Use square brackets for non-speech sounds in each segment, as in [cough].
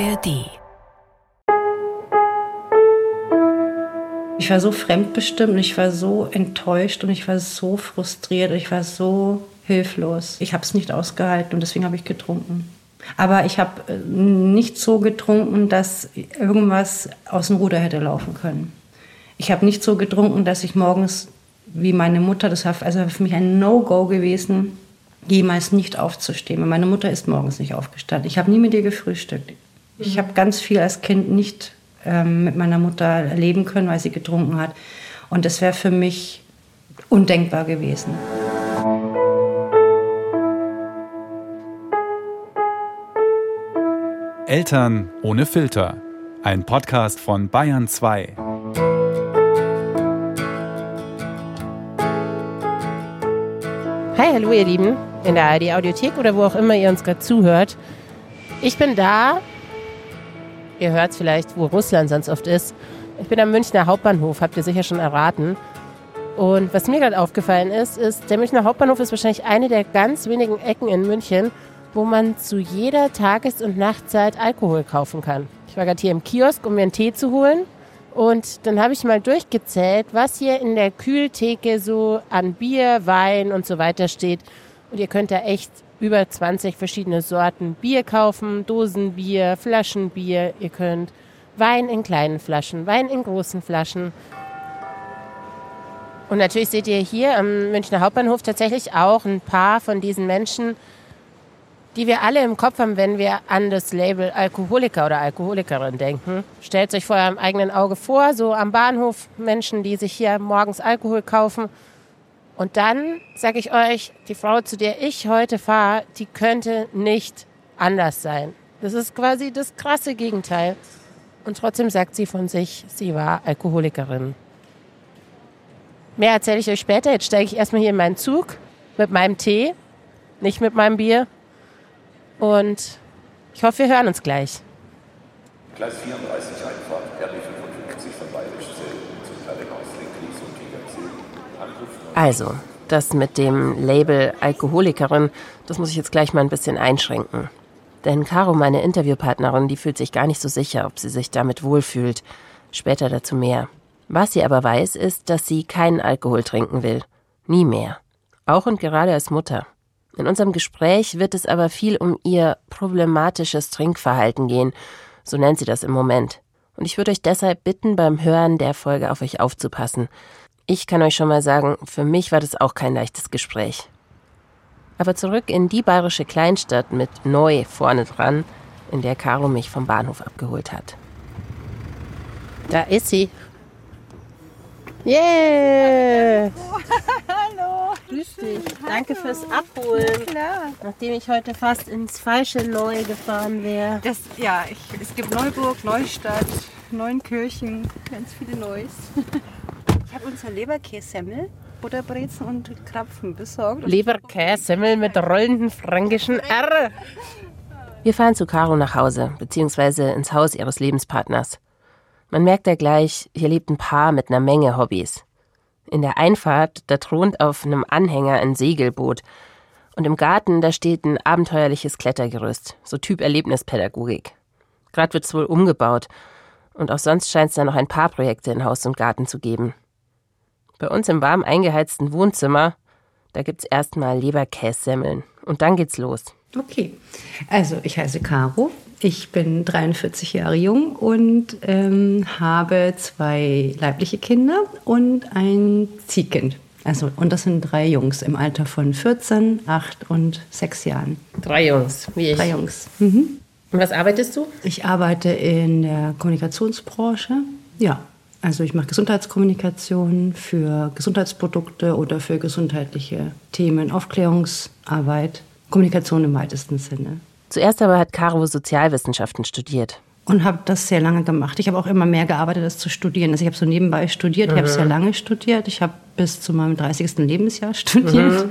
ARD. Ich war so fremdbestimmt, ich war so enttäuscht und ich war so frustriert, ich war so hilflos. Ich habe es nicht ausgehalten und deswegen habe ich getrunken. Aber ich habe äh, nicht so getrunken, dass irgendwas aus dem Ruder hätte laufen können. Ich habe nicht so getrunken, dass ich morgens, wie meine Mutter, das war also für mich ein No-Go gewesen, jemals nicht aufzustehen. Meine Mutter ist morgens nicht aufgestanden. Ich habe nie mit ihr gefrühstückt. Ich habe ganz viel als Kind nicht ähm, mit meiner Mutter erleben können, weil sie getrunken hat. Und das wäre für mich undenkbar gewesen. Eltern ohne Filter. Ein Podcast von Bayern 2. Hi, hallo ihr Lieben, in der ARD Audiothek oder wo auch immer ihr uns gerade zuhört. Ich bin da. Ihr hört vielleicht, wo Russland sonst oft ist. Ich bin am Münchner Hauptbahnhof, habt ihr sicher schon erraten. Und was mir gerade aufgefallen ist, ist, der Münchner Hauptbahnhof ist wahrscheinlich eine der ganz wenigen Ecken in München, wo man zu jeder Tages- und Nachtzeit Alkohol kaufen kann. Ich war gerade hier im Kiosk, um mir einen Tee zu holen. Und dann habe ich mal durchgezählt, was hier in der Kühltheke so an Bier, Wein und so weiter steht. Und ihr könnt da echt über 20 verschiedene Sorten Bier kaufen, Dosenbier, Flaschenbier. Ihr könnt Wein in kleinen Flaschen, Wein in großen Flaschen. Und natürlich seht ihr hier am Münchner Hauptbahnhof tatsächlich auch ein paar von diesen Menschen, die wir alle im Kopf haben, wenn wir an das Label Alkoholiker oder Alkoholikerin denken. Stellt euch vor eurem eigenen Auge vor, so am Bahnhof Menschen, die sich hier morgens Alkohol kaufen. Und dann sage ich euch, die Frau, zu der ich heute fahre, die könnte nicht anders sein. Das ist quasi das krasse Gegenteil. Und trotzdem sagt sie von sich, sie war Alkoholikerin. Mehr erzähle ich euch später. Jetzt steige ich erstmal hier in meinen Zug mit meinem Tee, nicht mit meinem Bier. Und ich hoffe, wir hören uns gleich. Gleis 34 Einfahrt, RB55 von Bayerischzell zum Krankenhaus Lenkries und Tegerzell. Anruf Also, das mit dem Label Alkoholikerin, das muss ich jetzt gleich mal ein bisschen einschränken. Denn Caro, meine Interviewpartnerin, die fühlt sich gar nicht so sicher, ob sie sich damit wohlfühlt. Später dazu mehr. Was sie aber weiß, ist, dass sie keinen Alkohol trinken will. Nie mehr. Auch und gerade als Mutter. In unserem Gespräch wird es aber viel um ihr problematisches Trinkverhalten gehen, so nennt sie das im Moment. Und ich würde euch deshalb bitten, beim Hören der Folge auf euch aufzupassen. Ich kann euch schon mal sagen, für mich war das auch kein leichtes Gespräch. Aber zurück in die bayerische Kleinstadt mit Neu vorne dran, in der Caro mich vom Bahnhof abgeholt hat. Da ist sie. Yeah! [laughs] Hallo. Grüß dich. Danke fürs Abholen. Klar. Nachdem ich heute fast ins falsche Neu gefahren wäre. Das, ja, ich, es gibt Neuburg, Neustadt, Neunkirchen, ganz viele Neues. [laughs] Ich habe unser Leberkässemmel, Butterbrezen und Krapfen besorgt. Leberkässemmel mit rollenden fränkischen R. Wir fahren zu Caro nach Hause, beziehungsweise ins Haus ihres Lebenspartners. Man merkt ja gleich, hier lebt ein Paar mit einer Menge Hobbys. In der Einfahrt, da thront auf einem Anhänger ein Segelboot. Und im Garten, da steht ein abenteuerliches Klettergerüst, so Typ Erlebnispädagogik. Gerade wird's wohl umgebaut. Und auch sonst scheint es da noch ein paar Projekte in Haus und Garten zu geben. Bei uns im warm eingeheizten Wohnzimmer, da gibt's erstmal Leberkässemmeln. Und dann geht's los. Okay, also ich heiße Caro. Ich bin 43 Jahre jung und ähm, habe zwei leibliche Kinder und ein Ziehkind. Also, und das sind drei Jungs im Alter von 14, 8 und 6 Jahren. Drei Jungs, wie ich. Drei Jungs. Mhm. Und was arbeitest du? Ich arbeite in der Kommunikationsbranche. Ja, also ich mache Gesundheitskommunikation für Gesundheitsprodukte oder für gesundheitliche Themen, Aufklärungsarbeit, Kommunikation im weitesten Sinne. Zuerst aber hat Caro Sozialwissenschaften studiert. Und habe das sehr lange gemacht. Ich habe auch immer mehr gearbeitet, als zu studieren. Also ich habe so nebenbei studiert, ich habe sehr lange studiert. Ich habe bis zu meinem 30. Lebensjahr [laughs] studiert.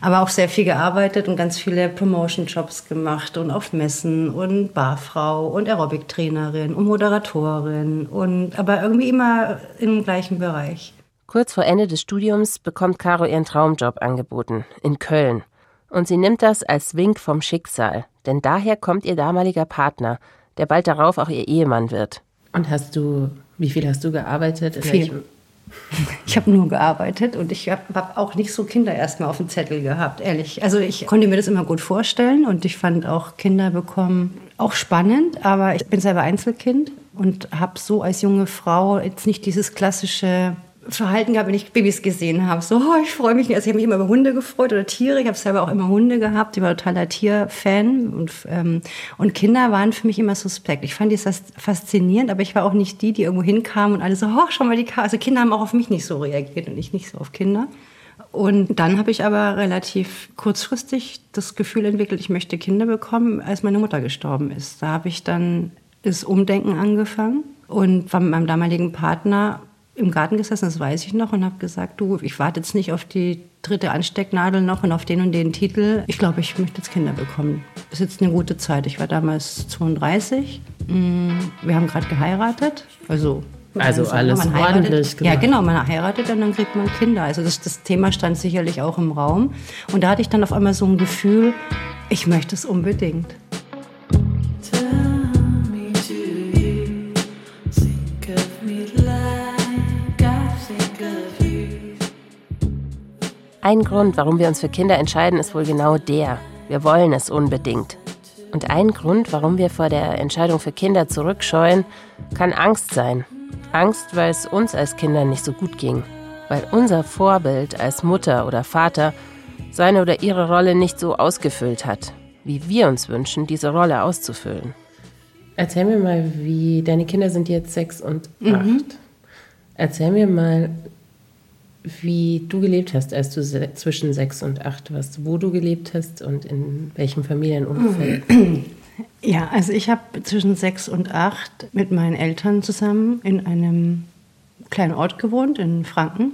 Aber auch sehr viel gearbeitet und ganz viele Promotion-Jobs gemacht und auf Messen und Barfrau und Aerobic-Trainerin und Moderatorin und aber irgendwie immer im gleichen Bereich. Kurz vor Ende des Studiums bekommt Caro ihren Traumjob angeboten, in Köln. Und sie nimmt das als Wink vom Schicksal, denn daher kommt ihr damaliger Partner, der bald darauf auch ihr Ehemann wird. Und hast du, wie viel hast du gearbeitet? In Viel. Ich habe nur gearbeitet und ich habe hab auch nicht so Kinder erstmal auf dem Zettel gehabt, ehrlich. Also ich konnte mir das immer gut vorstellen und ich fand auch Kinder bekommen auch spannend, aber ich bin selber Einzelkind und habe so als junge Frau jetzt nicht dieses klassische Verhalten gehabt, wenn ich Babys gesehen habe. So, oh, ich freue mich. Also ich habe mich immer über Hunde gefreut oder Tiere. Ich habe selber auch immer Hunde gehabt. Ich war totaler Tierfan. Und, ähm, und Kinder waren für mich immer suspekt. Ich fand das faszinierend, aber ich war auch nicht die, die irgendwo hinkamen und alle so, oh, schau mal die Karte. Also Kinder haben auch auf mich nicht so reagiert und ich nicht so auf Kinder. Und dann habe ich aber relativ kurzfristig das Gefühl entwickelt, ich möchte Kinder bekommen, als meine Mutter gestorben ist. Da habe ich dann das Umdenken angefangen und war mit meinem damaligen Partner im Garten gesessen, das weiß ich noch, und habe gesagt, du, ich warte jetzt nicht auf die dritte Anstecknadel noch und auf den und den Titel. Ich glaube, ich möchte jetzt Kinder bekommen. Das ist jetzt eine gute Zeit. Ich war damals 32. Mm, Wir haben gerade geheiratet. Also, Also man alles heiratet- ordentlich Ja, gemacht. genau. Man heiratet und dann kriegt man Kinder. Also das, das Thema stand sicherlich auch im Raum. Und da hatte ich dann auf einmal so ein Gefühl, ich möchte es unbedingt. Ein Grund, warum wir uns für Kinder entscheiden, ist wohl genau der. Wir wollen es unbedingt. Und ein Grund, warum wir vor der Entscheidung für Kinder zurückscheuen, kann Angst sein. Angst, weil es uns als Kindern nicht so gut ging. Weil unser Vorbild als Mutter oder Vater seine oder ihre Rolle nicht so ausgefüllt hat, wie wir uns wünschen, diese Rolle auszufüllen. Erzähl mir mal, wie deine Kinder sind jetzt sechs und acht. Erzähl mir mal, wie du gelebt hast, als du se zwischen sechs und acht warst, wo du gelebt hast und in welchem Familienumfeld. [clears throat] Ja, also ich habe zwischen sechs und acht mit meinen Eltern zusammen in einem kleinen Ort gewohnt, in Franken.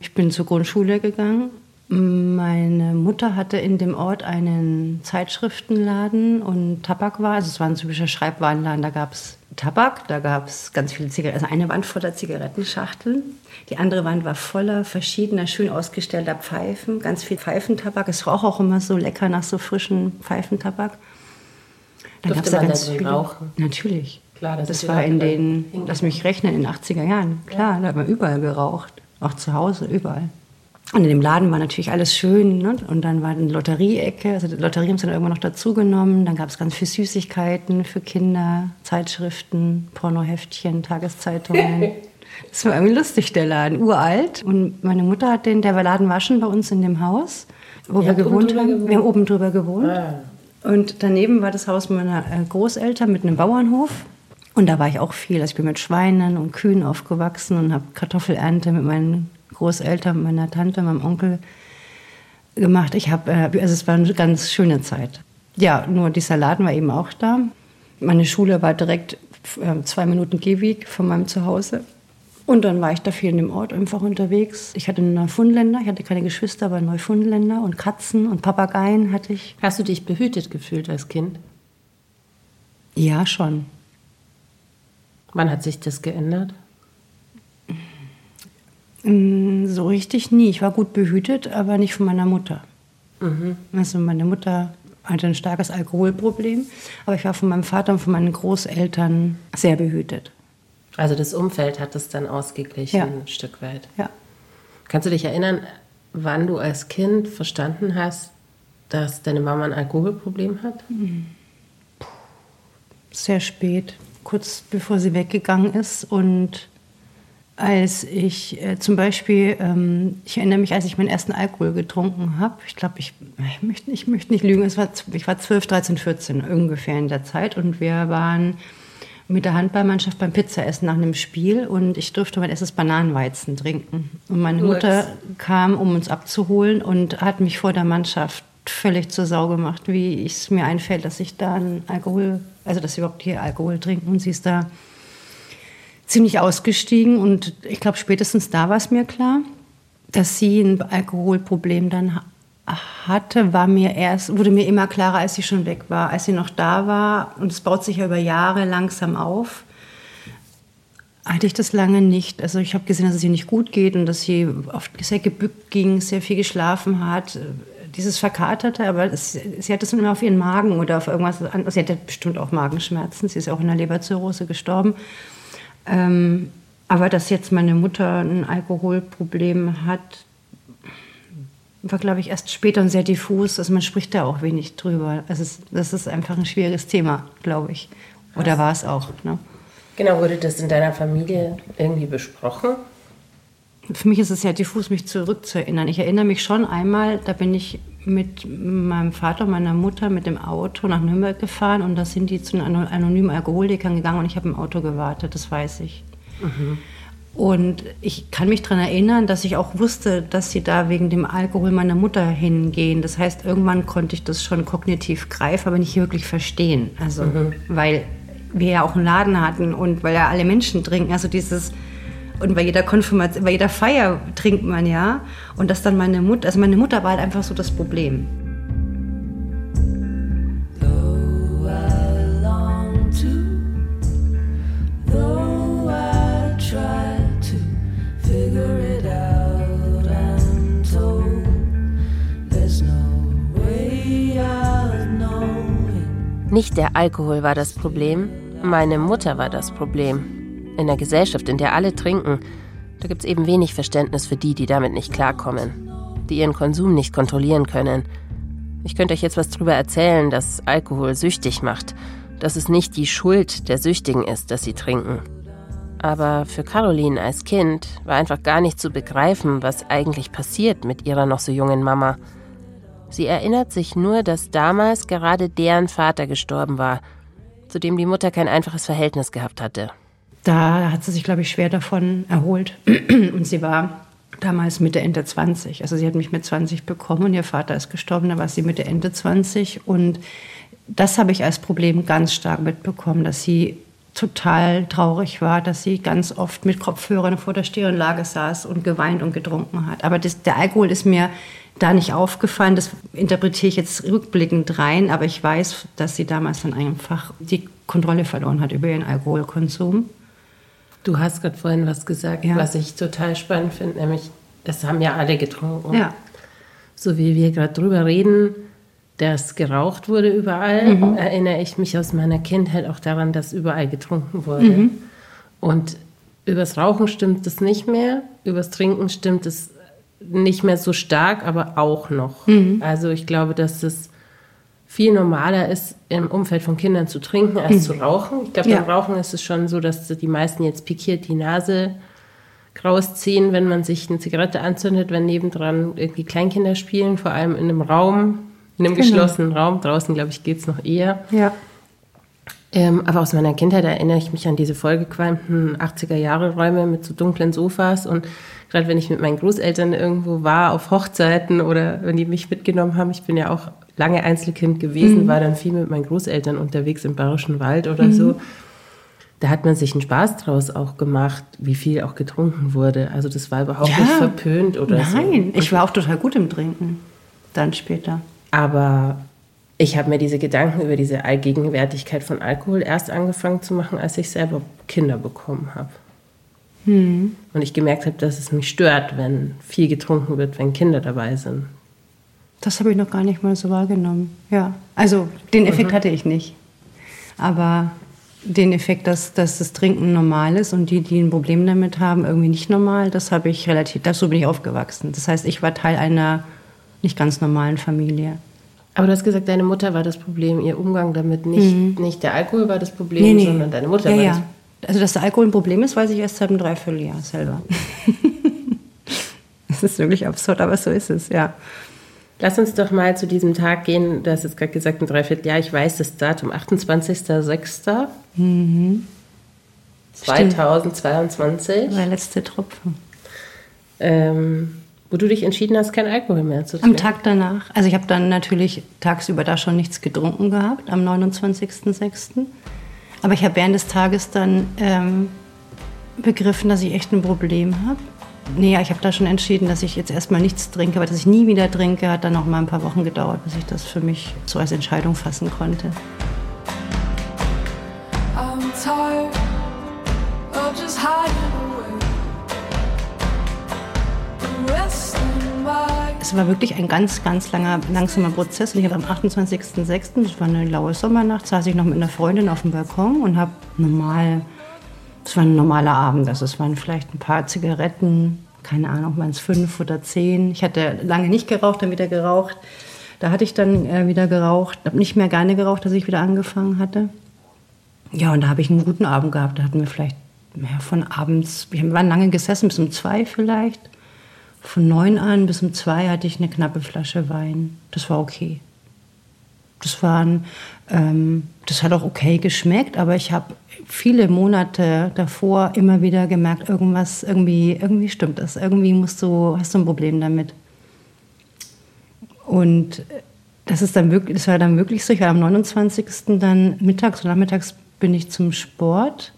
Ich bin zur Grundschule gegangen. Meine Mutter hatte in dem Ort einen Zeitschriftenladen und Tabakwaren. Also es war ein typischer Schreibwarenladen. Da gab es Tabak, da gab es ganz viele Zigaretten. Also eine Wand voller Zigarettenschachteln. Die andere Wand war voller verschiedener, schön ausgestellter Pfeifen. Ganz viel Pfeifentabak. Es roch auch immer so lecker nach so frischen Pfeifentabak. Dann Durfte gab's da ganz viele- rauchen? Natürlich. Klar, das das, war ja in den, lass mich rechnen, in den 80er Jahren. Klar, da hat man überall geraucht. Auch zu Hause, überall. Und in dem Laden war natürlich alles schön. Ne? Und dann war eine Lotterieecke. Also die Lotterie haben sie dann irgendwann noch dazugenommen. Dann gab es ganz viel Süßigkeiten für Kinder, Zeitschriften, Pornoheftchen, Tageszeitungen. [laughs] Das war irgendwie lustig, der Laden. Uralt. Und meine Mutter hat den, der Laden war schon bei uns in dem Haus, wo wir oben gewohnt haben. gewohnt? Wir haben oben drüber gewohnt. Ah. Und daneben war das Haus meiner äh, Großeltern mit einem Bauernhof. Und da war ich auch viel. Also ich bin mit Schweinen und Kühen aufgewachsen und habe Kartoffelernte mit meinen Großeltern, meiner Tante, meinem Onkel gemacht. Ich habe, äh, also es war eine ganz schöne Zeit. Ja, nur dieser Laden war eben auch da. Meine Schule war direkt äh, zwei Minuten Gehweg von meinem Zuhause. Und dann war ich da viel in dem Ort einfach unterwegs. Ich hatte einen Neufundländer, ich hatte keine Geschwister, aber Neufundländer und Katzen und Papageien hatte ich. Hast du dich behütet gefühlt als Kind? Ja, schon. Wann hat sich das geändert? Mm, So richtig nie. Ich war gut behütet, aber nicht von meiner Mutter. Also meine Mutter hatte ein starkes Alkoholproblem, aber ich war von meinem Vater und von meinen Großeltern sehr behütet. Also das Umfeld hat es dann ausgeglichen, Ja. ein Stück weit. Ja. Kannst du dich erinnern, wann du als Kind verstanden hast, dass deine Mama ein Alkoholproblem hat? Sehr spät, kurz bevor sie weggegangen ist. Und als ich äh, zum Beispiel, ähm, ich erinnere mich, als ich meinen ersten Alkohol getrunken habe, ich glaube, ich, ich, möchte, ich möchte nicht lügen, es war, ich war 12, 13, 14 ungefähr in der Zeit. Und wir waren mit der Handballmannschaft beim Pizzaessen nach einem Spiel und ich durfte mein erstes Bananenweizen trinken. Und meine. Mutter kam, um uns abzuholen und hat mich vor der Mannschaft völlig zur Sau gemacht, wie es mir einfällt, dass ich da einen Alkohol, also dass sie überhaupt hier Alkohol trinken. Und sie ist da ziemlich ausgestiegen und ich glaube, spätestens da war es mir klar, dass sie ein Alkoholproblem dann ha- hatte, war mir erst, wurde mir immer klarer, als sie schon weg war. Als sie noch da war, und es baut sich ja über Jahre langsam auf, hatte ich das lange nicht. Also ich habe gesehen, dass es ihr nicht gut geht und dass sie oft sehr gebückt ging, sehr viel geschlafen hat. dieses Verkaterte, aber es, sie hat es immer auf ihren Magen oder auf irgendwas anderes. Sie hatte bestimmt auch Magenschmerzen. Sie ist auch in der Leberzirrhose gestorben. Ähm, aber dass jetzt meine Mutter ein Alkoholproblem hat, war, glaube ich, erst später und sehr diffus. Also man spricht da auch wenig drüber. Also das ist einfach ein schwieriges Thema, glaube ich. Oder war es auch. Ne? Genau, wurde das in deiner Familie irgendwie besprochen? Für mich ist es sehr diffus, mich zurückzuerinnern. Ich erinnere mich schon einmal, da bin ich mit meinem Vater und meiner Mutter mit dem Auto nach Nürnberg gefahren und da sind die zu den anonymen Alkoholikern gegangen und ich habe im Auto gewartet, das weiß ich. Mhm. Und ich kann mich daran erinnern, dass ich auch wusste, dass sie da wegen dem Alkohol meiner Mutter hingehen. Das heißt, irgendwann konnte ich das schon kognitiv greifen, aber nicht wirklich verstehen. Also, mhm. weil wir ja auch einen Laden hatten und weil ja alle Menschen trinken. Also dieses, und bei jeder Konfirmation, bei jeder Feier trinkt man ja. Und dass dann meine Mutter, also meine Mutter war halt einfach so das Problem. Nicht der Alkohol war das Problem, meine Mutter war das Problem. In der Gesellschaft, in der alle trinken, da gibt es eben wenig Verständnis für die, die damit nicht klarkommen, die ihren Konsum nicht kontrollieren können. Ich könnte euch jetzt was darüber erzählen, dass Alkohol süchtig macht, dass es nicht die Schuld der Süchtigen ist, dass sie trinken. Aber für Caroline als Kind war einfach gar nicht zu begreifen, was eigentlich passiert mit ihrer noch so jungen Mama. Sie erinnert sich nur, dass damals gerade deren Vater gestorben war, zu dem die Mutter kein einfaches Verhältnis gehabt hatte. Da hat sie sich, glaube ich, schwer davon erholt. [clears throat] Und sie war damals Mitte, Ende 20. Also sie hat mich mit 20 bekommen und ihr Vater ist gestorben, da war sie Mitte, Ende 20. Und das habe ich als Problem ganz stark mitbekommen, dass sie total traurig war, dass sie ganz oft mit Kopfhörern vor der Stereoanlage saß und geweint und getrunken hat. Aber das, der Alkohol ist mir da nicht aufgefallen. Das interpretiere ich jetzt rückblickend rein, aber ich weiß, dass sie damals dann einfach die Kontrolle verloren hat über ihren Alkoholkonsum. Du hast gerade vorhin was gesagt, ja. was ich total spannend finde, nämlich, das haben ja alle getrunken. Ja. So wie wir gerade drüber reden, dass geraucht wurde überall, mhm. erinnere ich mich aus meiner Kindheit auch daran, dass überall getrunken wurde. Mhm. Und übers Rauchen stimmt es nicht mehr, übers Trinken stimmt es nicht mehr so stark, aber auch noch. Mhm. Also ich glaube, dass es viel normaler ist, im Umfeld von Kindern zu trinken, als mhm. zu rauchen. Ich glaube, ja. beim Rauchen ist es schon so, dass die meisten jetzt pikiert die Nase rausziehen, wenn man sich eine Zigarette anzündet, wenn nebendran irgendwie Kleinkinder spielen, vor allem in einem Raum, in einem genau. geschlossenen Raum. Draußen, glaube ich, geht es noch eher. Ja. Ähm, aber aus meiner Kindheit erinnere ich mich an diese vollgequalmten 80er-Jahre-Räume mit so dunklen Sofas und gerade wenn ich mit meinen Großeltern irgendwo war, auf Hochzeiten oder wenn die mich mitgenommen haben, ich bin ja auch lange Einzelkind gewesen, mhm. war dann viel mit meinen Großeltern unterwegs im Bayerischen Wald oder mhm. so. Da hat man sich einen Spaß draus auch gemacht, wie viel auch getrunken wurde. Also das war überhaupt ja. nicht verpönt oder Nein, so. Nein, ich war auch total gut im Trinken. Dann später. Aber ich habe mir diese Gedanken über diese Allgegenwärtigkeit von Alkohol erst angefangen zu machen, als ich selber Kinder bekommen habe. Hm. Und ich gemerkt habe, dass es mich stört, wenn viel getrunken wird, wenn Kinder dabei sind. Das habe ich noch gar nicht mal so wahrgenommen. Ja, also den Effekt mhm. hatte ich nicht. Aber den Effekt, dass, dass das Trinken normal ist und die, die ein Problem damit haben, irgendwie nicht normal, das habe ich relativ, so bin ich aufgewachsen. Das heißt, ich war Teil einer nicht ganz normalen Familie. Aber du hast gesagt, deine Mutter war das Problem, ihr Umgang damit. Nicht, mhm. nicht der Alkohol war das Problem, nee, nee. sondern deine Mutter ja, war ja. das Also, dass der Alkohol ein Problem ist, weiß ich erst seit einem Dreivierteljahr selber. [laughs] das ist wirklich absurd, aber so ist es, ja. Lass uns doch mal zu diesem Tag gehen. Du hast jetzt gerade gesagt, ein Dreivierteljahr. Ich weiß das Datum, 28.06. Mhm. 2022. Der letzte Tropfen. Ähm, wo du dich entschieden hast, kein Alkohol mehr zu trinken? Am Tag danach. Also ich habe dann natürlich tagsüber da schon nichts getrunken gehabt, am 29.06. Aber ich habe während des Tages dann ähm, begriffen, dass ich echt ein Problem habe. Nee, ich habe da schon entschieden, dass ich jetzt erstmal nichts trinke, aber dass ich nie wieder trinke, hat dann noch mal ein paar Wochen gedauert, bis ich das für mich so als Entscheidung fassen konnte. I'm tired of just hiding es war wirklich ein ganz, ganz langer, langsamer Prozess. Und ich habe am 28.06., das war eine laue Sommernacht, saß ich noch mit einer Freundin auf dem Balkon und habe normal, es war ein normaler Abend, also es waren vielleicht ein paar Zigaretten, keine Ahnung, waren es fünf oder zehn. Ich hatte lange nicht geraucht, dann wieder geraucht. Da hatte ich dann äh, wieder geraucht, habe nicht mehr gerne geraucht, als ich wieder angefangen hatte. Ja, und da habe ich einen guten Abend gehabt. Da hatten wir vielleicht ja, von abends, wir waren lange gesessen, bis um zwei vielleicht. Von neun an bis um zwei hatte ich eine knappe Flasche Wein. Das war okay. Das waren, ähm, das hat auch okay geschmeckt, aber ich habe viele Monate davor immer wieder gemerkt, irgendwas, irgendwie, irgendwie stimmt das. Irgendwie musst du, hast du ein Problem damit. Und das ist dann wirklich, das war dann wirklich so. Ich war am 29. dann mittags und nachmittags bin ich zum Sport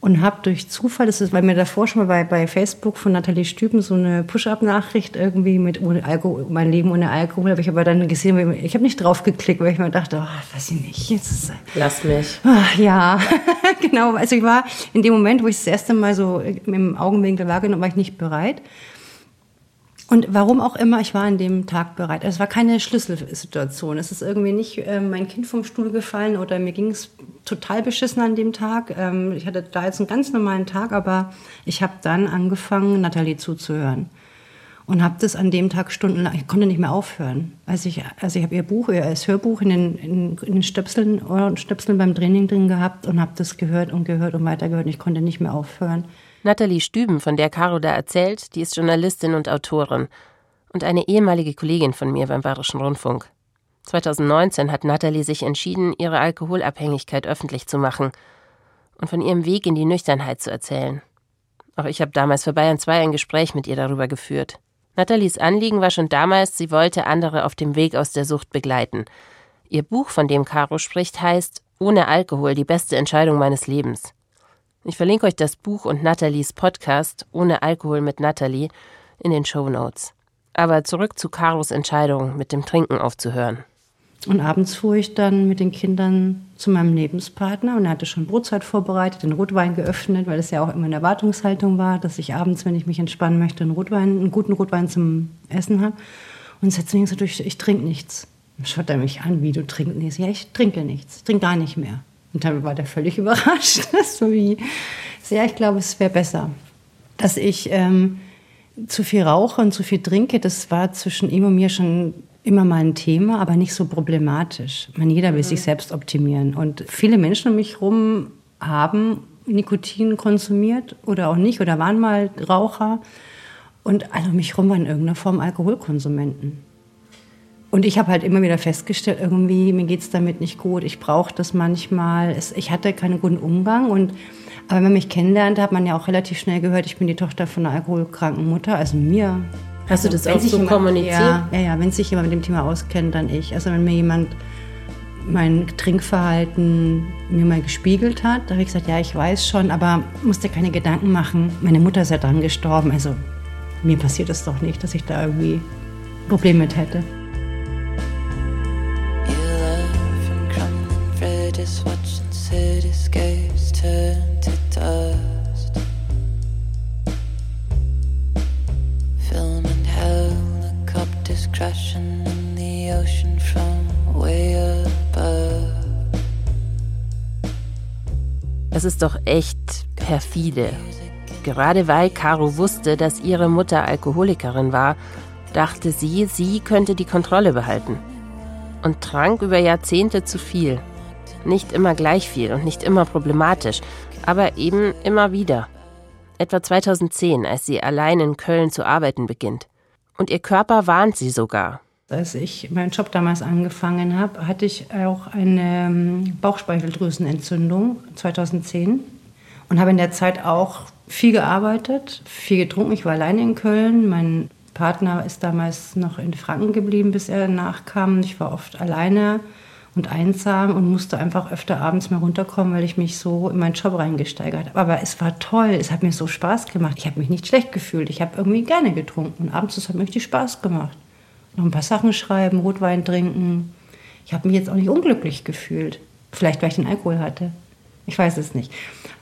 und habe durch Zufall, das ist, weil mir davor schon mal bei, bei Facebook von Nathalie Stüben so eine Push-Up-Nachricht irgendwie mit ohne Alkohol, mein Leben ohne Alkohol, habe ich aber dann gesehen, ich habe nicht drauf geklickt, weil ich mir dachte, oh, weiß ich nicht. Jetzt Lass mich. Ach, ja, [laughs] genau. Also ich war in dem Moment, wo ich das erste Mal so im Augenwinkel wahrgenommen, war ich nicht bereit. Und warum auch immer, ich war an dem Tag bereit. Es war keine Schlüsselsituation. Es ist irgendwie nicht äh, mein Kind vom Stuhl gefallen oder mir ging es total beschissen an dem Tag. Ähm, ich hatte da jetzt einen ganz normalen Tag, aber ich habe dann angefangen, Nathalie zuzuhören. Und habe das an dem Tag stundenlang, ich konnte nicht mehr aufhören. Also ich, also ich habe ihr Buch, ihr Hörbuch in den, in, in den Stöpseln, Stöpseln beim Training drin gehabt und habe das gehört und gehört und weitergehört. Und ich konnte nicht mehr aufhören. Nathalie Stüben, von der Caro da erzählt, die ist Journalistin und Autorin und eine ehemalige Kollegin von mir beim Bayerischen Rundfunk. 2019 hat Nathalie sich entschieden, ihre Alkoholabhängigkeit öffentlich zu machen und von ihrem Weg in die Nüchternheit zu erzählen. Auch ich habe damals für Bayern 2 ein Gespräch mit ihr darüber geführt. Nathalies Anliegen war schon damals, sie wollte andere auf dem Weg aus der Sucht begleiten. Ihr Buch, von dem Caro spricht, heißt Ohne Alkohol die beste Entscheidung meines Lebens. Ich verlinke euch das Buch und Nathalies Podcast Ohne Alkohol mit Nathalie in den Show Notes. Aber zurück zu Caros Entscheidung, mit dem Trinken aufzuhören. Und abends fuhr ich dann mit den Kindern zu meinem Lebenspartner und er hatte schon Brotzeit vorbereitet, den Rotwein geöffnet, weil es ja auch immer eine Erwartungshaltung war, dass ich abends, wenn ich mich entspannen möchte, einen Rotwein, einen guten Rotwein zum Essen habe. Und setzte mich so durch, ich trinke nichts. Dann schaut er mich an, wie du trinkst. Ja, ich trinke nichts, ich trinke gar nicht mehr. Und dann war der völlig [laughs] überrascht. so wie, sehr, ich glaube, es wäre besser. Dass ich ähm, zu viel rauche und zu viel trinke, das war zwischen ihm und mir schon immer mal ein Thema, aber nicht so problematisch. Man, jeder will mhm. sich selbst optimieren. Und viele Menschen um mich herum haben Nikotin konsumiert oder auch nicht oder waren mal Raucher. Und alle um mich herum waren in irgendeiner Form Alkoholkonsumenten. Und ich habe halt immer wieder festgestellt, irgendwie, mir geht es damit nicht gut. Ich brauche das manchmal. Es, ich hatte keinen guten Umgang. Und, aber wenn man mich kennenlernt, hat man ja auch relativ schnell gehört, ich bin die Tochter von einer alkoholkranken Mutter. Also mir. Hast du das auch so jemand, kommuniziert? Ja, ja, ja, wenn sich jemand mit dem Thema auskennt, dann ich. Also wenn mir jemand mein Trinkverhalten mir mal gespiegelt hat, da habe ich gesagt, ja, ich weiß schon, aber musste keine Gedanken machen. Meine Mutter ist ja dran gestorben. Also mir passiert es doch nicht, dass ich da irgendwie Probleme mit hätte. Das ist doch echt perfide. Gerade weil Caro wusste, dass ihre Mutter Alkoholikerin war, dachte sie, sie könnte die Kontrolle behalten. Und trank über Jahrzehnte zu viel. Nicht immer gleich viel und nicht immer problematisch, aber eben immer wieder. Etwa 2010, als sie allein in Köln zu arbeiten beginnt. Und ihr Körper warnt sie sogar. Als ich meinen Job damals angefangen habe, hatte ich auch eine ähm, Bauchspeicheldrüsenentzündung 2010 und habe in der Zeit auch viel gearbeitet, viel getrunken. Ich war alleine in Köln. Mein Partner ist damals noch in Franken geblieben, bis er nachkam. Ich war oft alleine und einsam und musste einfach öfter abends mal runterkommen, weil ich mich so in meinen Job reingesteigert habe. Aber es war toll, es hat mir so Spaß gemacht. Ich habe mich nicht schlecht gefühlt. Ich habe irgendwie gerne getrunken und abends es hat mir richtig Spaß gemacht. Noch ein paar Sachen schreiben, Rotwein trinken. Ich habe mich jetzt auch nicht unglücklich gefühlt. Vielleicht, weil ich den Alkohol hatte. Ich weiß es nicht.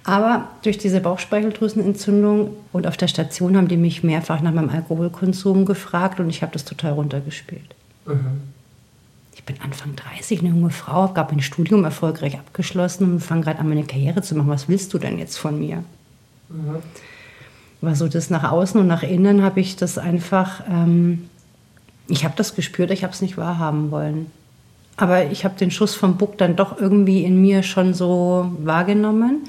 Aber durch diese Bauchspeicheldrüsenentzündung und auf der Station haben die mich mehrfach nach meinem Alkoholkonsum gefragt und ich habe das total runtergespielt. Mhm. Ich bin Anfang 30, eine junge Frau, habe mein Studium erfolgreich abgeschlossen und fange gerade an, meine Karriere zu machen. Was willst du denn jetzt von mir? Mhm. War so das nach außen und nach innen habe ich das einfach, ähm, ich habe das gespürt, ich habe es nicht wahrhaben wollen. Aber ich habe den Schuss vom Buck dann doch irgendwie in mir schon so wahrgenommen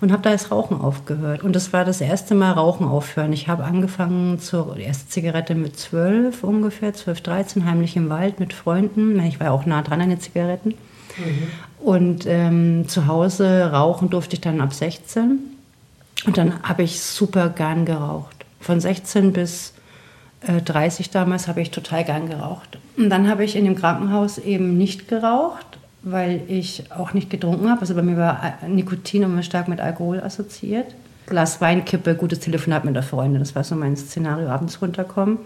und habe da das Rauchen aufgehört. Und das war das erste Mal Rauchen aufhören. Ich habe angefangen zur erste Zigarette mit zwölf ungefähr, zwölf, dreizehn, heimlich im Wald mit Freunden. Ich war ja auch nah dran an den Zigaretten. Mhm. Und ähm, zu Hause rauchen durfte ich dann ab 16. Und dann habe ich super gern geraucht. Von 16 bis 30 äh, damals habe ich total gern geraucht. Und dann habe ich in dem Krankenhaus eben nicht geraucht, weil ich auch nicht getrunken habe. Also bei mir war Nikotin immer stark mit Alkohol assoziiert. Glas Weinkippe, gutes Telefonat mit der Freundin. Das war so mein Szenario, abends runterkommen.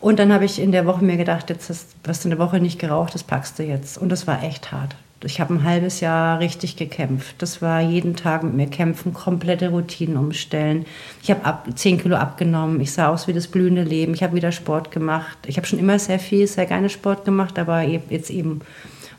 Und dann habe ich in der Woche mir gedacht, jetzt hast, hast du eine Woche nicht geraucht, das packst du jetzt. Und das war echt hart. Ich habe ein halbes Jahr richtig gekämpft. Das war jeden Tag mit mir kämpfen, komplette Routinen umstellen. Ich habe ab, 10 Kilo abgenommen. Ich sah aus wie das blühende Leben. Ich habe wieder Sport gemacht. Ich habe schon immer sehr viel, sehr gerne Sport gemacht, aber jetzt eben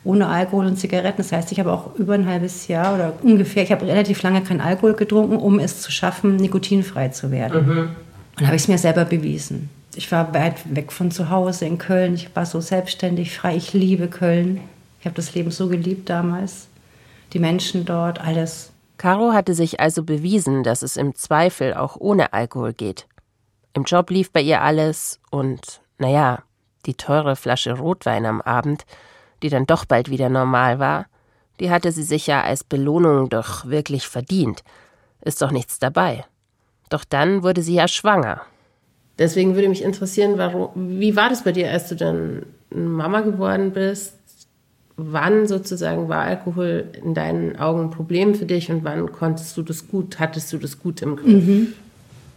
ohne Alkohol und Zigaretten. Das heißt, ich habe auch über ein halbes Jahr oder ungefähr, ich habe relativ lange keinen Alkohol getrunken, um es zu schaffen, nikotinfrei zu werden. Mhm. Und dann habe ich es mir selber bewiesen. Ich war weit weg von zu Hause in Köln. Ich war so selbstständig, frei. Ich liebe Köln. Ich habe das Leben so geliebt damals. Die Menschen dort, alles. Caro hatte sich also bewiesen, dass es im Zweifel auch ohne Alkohol geht. Im Job lief bei ihr alles und, naja, die teure Flasche Rotwein am Abend, die dann doch bald wieder normal war, die hatte sie sich ja als Belohnung doch wirklich verdient. Ist doch nichts dabei. Doch dann wurde sie ja schwanger. Deswegen würde mich interessieren, warum, wie war das bei dir, als du dann Mama geworden bist? Wann sozusagen war Alkohol in deinen Augen ein Problem für dich und wann konntest du das gut, hattest du das gut im Griff? Mhm.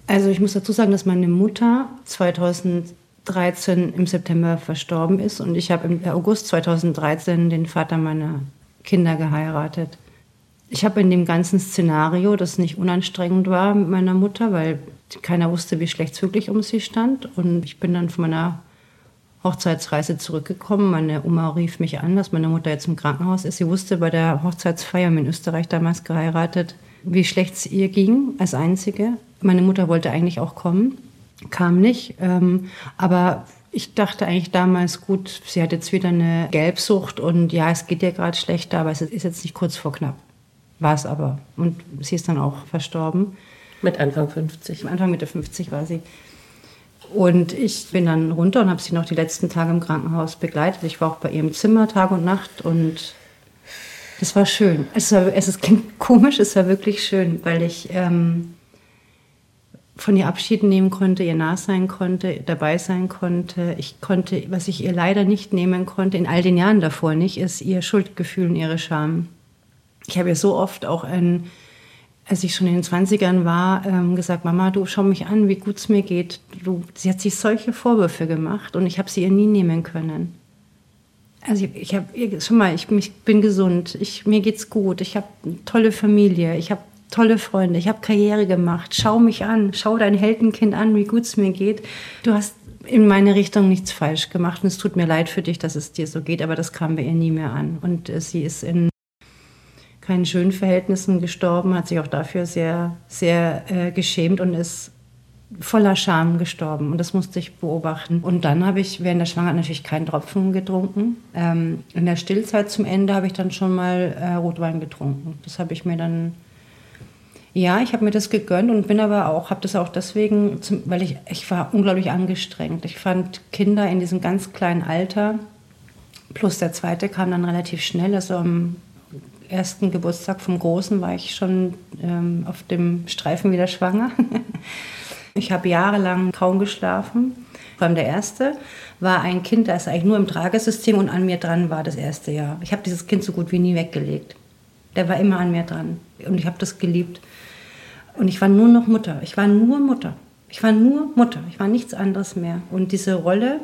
Also ich muss dazu sagen, dass meine Mutter 2013 im September verstorben ist und ich habe im August 2013 den Vater meiner Kinder geheiratet. Ich habe in dem ganzen Szenario, das nicht unanstrengend war mit meiner Mutter, weil keiner wusste, wie schlecht es wirklich um sie stand. Und ich bin dann von meiner Hochzeitsreise zurückgekommen. Meine Oma rief mich an, dass meine Mutter jetzt im Krankenhaus ist. Sie wusste bei der Hochzeitsfeier in Österreich damals geheiratet, wie schlecht es ihr ging als Einzige. Meine Mutter wollte eigentlich auch kommen, kam nicht. Ähm, aber ich dachte eigentlich damals, gut, sie hat jetzt wieder eine Gelbsucht und ja, es geht ihr gerade schlechter, aber es ist jetzt nicht kurz vor knapp. War es aber. Und sie ist dann auch verstorben. Mit Anfang 50. Anfang Mitte 50 war sie. Und ich bin dann runter und habe sie noch die letzten Tage im Krankenhaus begleitet. Ich war auch bei ihrem Zimmer Tag und Nacht und das war schön. Es, war, es klingt [laughs] komisch, es war wirklich schön, weil ich ähm, von ihr Abschied nehmen konnte, ihr nah sein konnte, dabei sein konnte. Ich konnte, was ich ihr leider nicht nehmen konnte, in all den Jahren davor nicht, ist ihr Schuldgefühl und ihre Scham. Ich habe ihr so oft auch ein als ich schon in den 20ern war, ähm, gesagt, Mama, du schau mich an, wie gut es mir geht. Du, sie hat sich solche Vorwürfe gemacht und ich habe sie ihr nie nehmen können. Also ich, ich habe, schon mal, ich, ich, bin gesund, ich, mir geht's gut, ich habe eine tolle Familie, ich habe tolle Freunde, ich habe Karriere gemacht. Schau mich an, schau dein Heldenkind an, wie gut es mir geht. Du hast in meine Richtung nichts falsch gemacht und es tut mir leid für dich, dass es dir so geht, aber das kam bei ihr nie mehr an. Und äh, sie ist in keinen schönen Verhältnissen gestorben, hat sich auch dafür sehr, sehr äh, geschämt und ist voller Scham gestorben. Und das musste ich beobachten. Und dann habe ich während der Schwangerschaft natürlich keinen Tropfen getrunken. Ähm, in der Stillzeit zum Ende habe ich dann schon mal äh, Rotwein getrunken. Das habe ich mir dann ja, ich habe mir das gegönnt und bin aber auch, habe das auch deswegen, zum, weil ich, ich war unglaublich angestrengt. Ich fand Kinder in diesem ganz kleinen Alter, plus der zweite kam dann relativ schnell, also um ersten Geburtstag vom Großen war ich schon ähm, auf dem Streifen wieder schwanger. [laughs] ich habe jahrelang kaum geschlafen. Vor allem der erste war ein Kind, das eigentlich nur im Tragesystem und an mir dran war das erste Jahr. Ich habe dieses Kind so gut wie nie weggelegt. Der war immer an mir dran und ich habe das geliebt. Und ich war nur noch Mutter. Ich war nur Mutter. Ich war nur Mutter. Ich war nichts anderes mehr. Und diese Rolle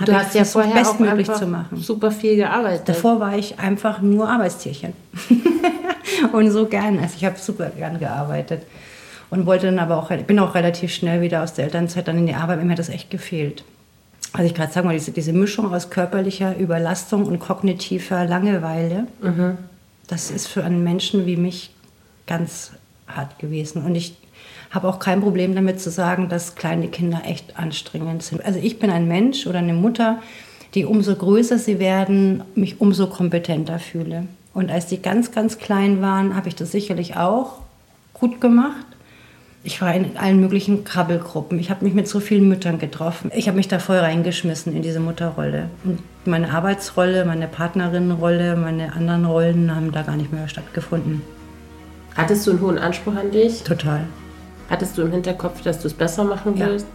habe Du hast ja vorher auch bestmöglich zu machen. super viel gearbeitet. Davor war ich einfach nur Arbeitstierchen. [laughs] und so gern. Also ich habe super gern gearbeitet. Und wollte dann aber auch, bin auch relativ schnell wieder aus der Elternzeit dann in die Arbeit. Mir hat das echt gefehlt. Also ich gerade sagen mal, diese, diese Mischung aus körperlicher Überlastung und kognitiver Langeweile, das ist für einen Menschen wie mich ganz hart gewesen. Und ich habe auch kein Problem damit zu sagen, dass kleine Kinder echt anstrengend sind. Also ich bin ein Mensch oder eine Mutter, die umso größer sie werden, mich umso kompetenter fühle. Und als die ganz, ganz klein waren, habe ich das sicherlich auch gut gemacht. Ich war in allen möglichen Krabbelgruppen. Ich habe mich mit so vielen Müttern getroffen. Ich habe mich da voll reingeschmissen in diese Mutterrolle. Und meine Arbeitsrolle, meine Partnerinnenrolle, meine anderen Rollen haben da gar nicht mehr stattgefunden. Hattest du einen hohen Anspruch an dich? Total. Hattest du im Hinterkopf, dass du es besser machen Ja. willst?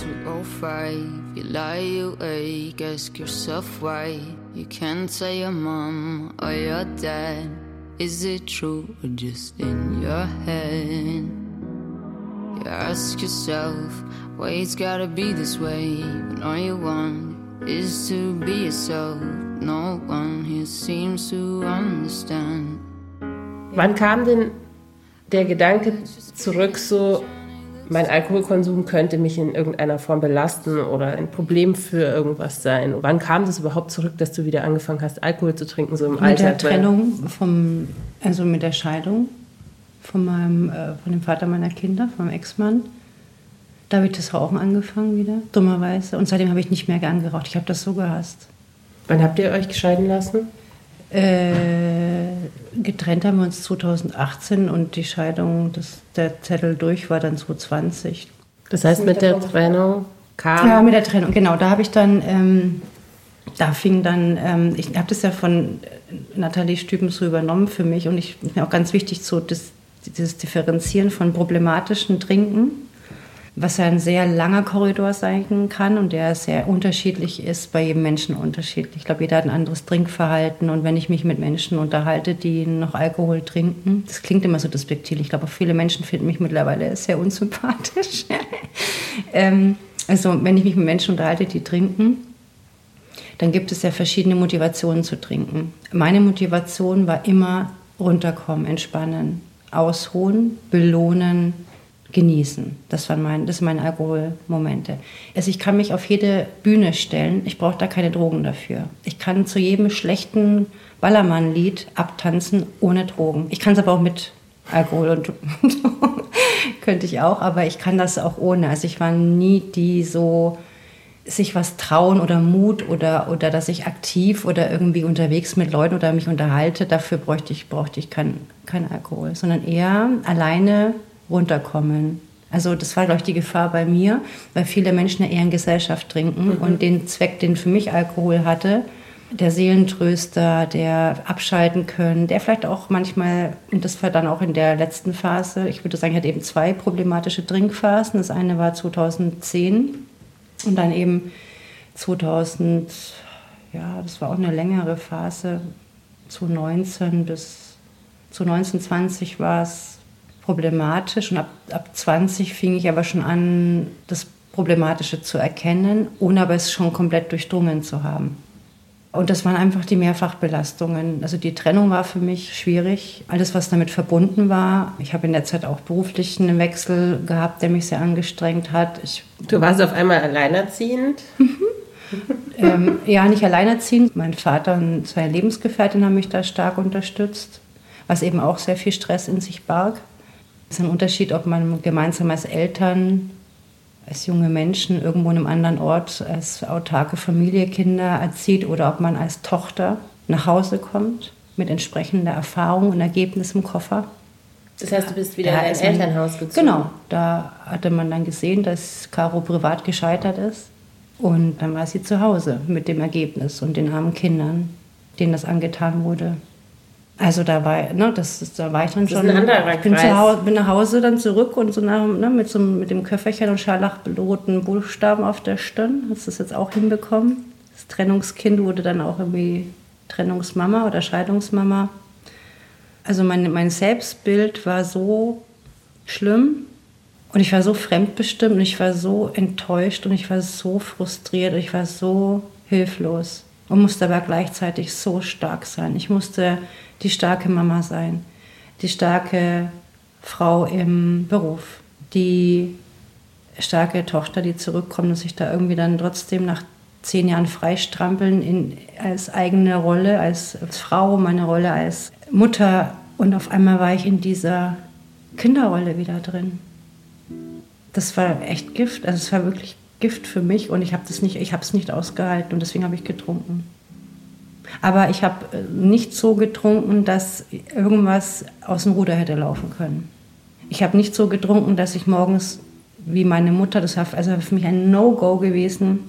205, you lie awake, ask yourself why you can't tell your mom or your dad. Is it true or just in your head? You ask yourself why it's gotta be this way when all you want is to be yourself. No one here seems to understand. Wann kam denn der Gedanke zurück, so mein Alkoholkonsum könnte mich in irgendeiner Form belasten oder ein Problem für irgendwas sein? Wann kam das überhaupt zurück, dass du wieder angefangen hast, Alkohol zu trinken, so im Mit Alltag? der Weil- Trennung vom, also mit der Scheidung von meinem, äh, von dem Vater meiner Kinder, vom Ex-Mann. Da habe ich das Rauchen angefangen wieder, dummerweise. Und seitdem habe ich nicht mehr gern geraucht. Ich habe das so gehasst. Wann habt ihr euch gescheiden lassen? Äh, getrennt haben wir uns 2018 und die Scheidung, das, der Zettel durch war dann 2020. Das heißt, mit der Trennung kam. Ja, mit der Trennung, genau. Da habe ich dann, ähm, da fing dann, ähm, ich habe das ja von Nathalie Stüben so übernommen für mich und ich mir auch ganz wichtig, so das, dieses Differenzieren von problematischen Trinken, was ja ein sehr langer Korridor sein kann und der sehr unterschiedlich ist, bei jedem Menschen unterschiedlich. Ich glaube, jeder hat ein anderes Trinkverhalten und wenn ich mich mit Menschen unterhalte, die noch Alkohol trinken, das klingt immer so despektierlich. Ich glaube, auch viele Menschen finden mich mittlerweile sehr unsympathisch. [laughs] ähm, also, wenn ich mich mit Menschen unterhalte, die trinken, dann gibt es ja verschiedene Motivationen zu trinken. Meine Motivation war immer runterkommen, entspannen, ausruhen, belohnen, genießen. Das waren mein, das sind meine Alkoholmomente. Also ich kann mich auf jede Bühne stellen, ich brauche da keine Drogen dafür. Ich kann zu jedem schlechten Ballermann-Lied abtanzen ohne Drogen. Ich kann es aber auch mit Alkohol und [laughs] könnte ich auch, aber ich kann das auch ohne. Also ich war nie die so sich was trauen oder Mut oder, oder dass ich aktiv oder irgendwie unterwegs mit Leuten oder mich unterhalte, dafür bräuchte ich, bräuchte ich keinen kein Alkohol, sondern eher alleine runterkommen. Also das war, glaube ich, die Gefahr bei mir, weil viele Menschen ja eher in Gesellschaft trinken und den Zweck, den für mich Alkohol hatte, der Seelentröster, der abschalten können, der vielleicht auch manchmal, und das war dann auch in der letzten Phase, ich würde sagen, ich hatte eben zwei problematische Trinkphasen. Das eine war 2010 und dann eben 2000, ja, das war auch eine längere Phase, 2019 bis 2019, 20 war es problematisch und ab, ab 20 fing ich aber schon an, das Problematische zu erkennen, ohne aber es schon komplett durchdrungen zu haben. Und das waren einfach die Mehrfachbelastungen. Also die Trennung war für mich schwierig. Alles, was damit verbunden war. Ich habe in der Zeit auch beruflich einen Wechsel gehabt, der mich sehr angestrengt hat. Ich Du warst auf einmal alleinerziehend. [laughs] ähm, ja, nicht alleinerziehend. Mein Vater und zwei Lebensgefährtinnen haben mich da stark unterstützt, was eben auch sehr viel Stress in sich barg. Es ist ein Unterschied, ob man gemeinsam als Eltern, als junge Menschen irgendwo in einem anderen Ort, als autarke Familie Kinder erzieht oder ob man als Tochter nach Hause kommt mit entsprechender Erfahrung und Ergebnis im Koffer. Das heißt, du bist wieder Da in dein ist man- Elternhaus gezogen. Genau, da hatte man dann gesehen, dass Caro privat gescheitert ist. Und dann war sie zu Hause mit dem Ergebnis und den armen Kindern, denen das angetan wurde. Also da war, ne, das, ist- da war ich dann Das ist schon. ein anderer ich bin, Kreis. zu Hause, bin nach Hause dann zurück und so nach, ne, mit, so, mit dem Köfferchen und scharlachroten Buchstaben auf der Stirn. Hast du das jetzt auch hinbekommen? Das Trennungskind wurde dann auch irgendwie Trennungsmama oder Scheidungsmama. Also mein, mein Selbstbild war so schlimm Und ich war so fremdbestimmt und ich war so enttäuscht und ich war so frustriert, ich war so hilflos und musste aber gleichzeitig so stark sein. Ich musste die starke Mama sein, die starke Frau im Beruf, die starke Tochter, die zurückkommt und sich da irgendwie dann trotzdem nach zehn Jahren freistrampeln in, als eigene Rolle, als, als Frau, meine Rolle als Mutter. Und auf einmal war ich in dieser Kinderrolle wieder drin. Das war echt Gift. Also es war wirklich Gift für mich und ich habe das nicht, ich habe es nicht ausgehalten und deswegen habe ich getrunken. Aber ich habe äh, nicht so getrunken, dass irgendwas aus dem Ruder hätte laufen können. Ich habe nicht so getrunken, dass ich morgens wie meine Mutter, das war also für mich ein No-Go gewesen,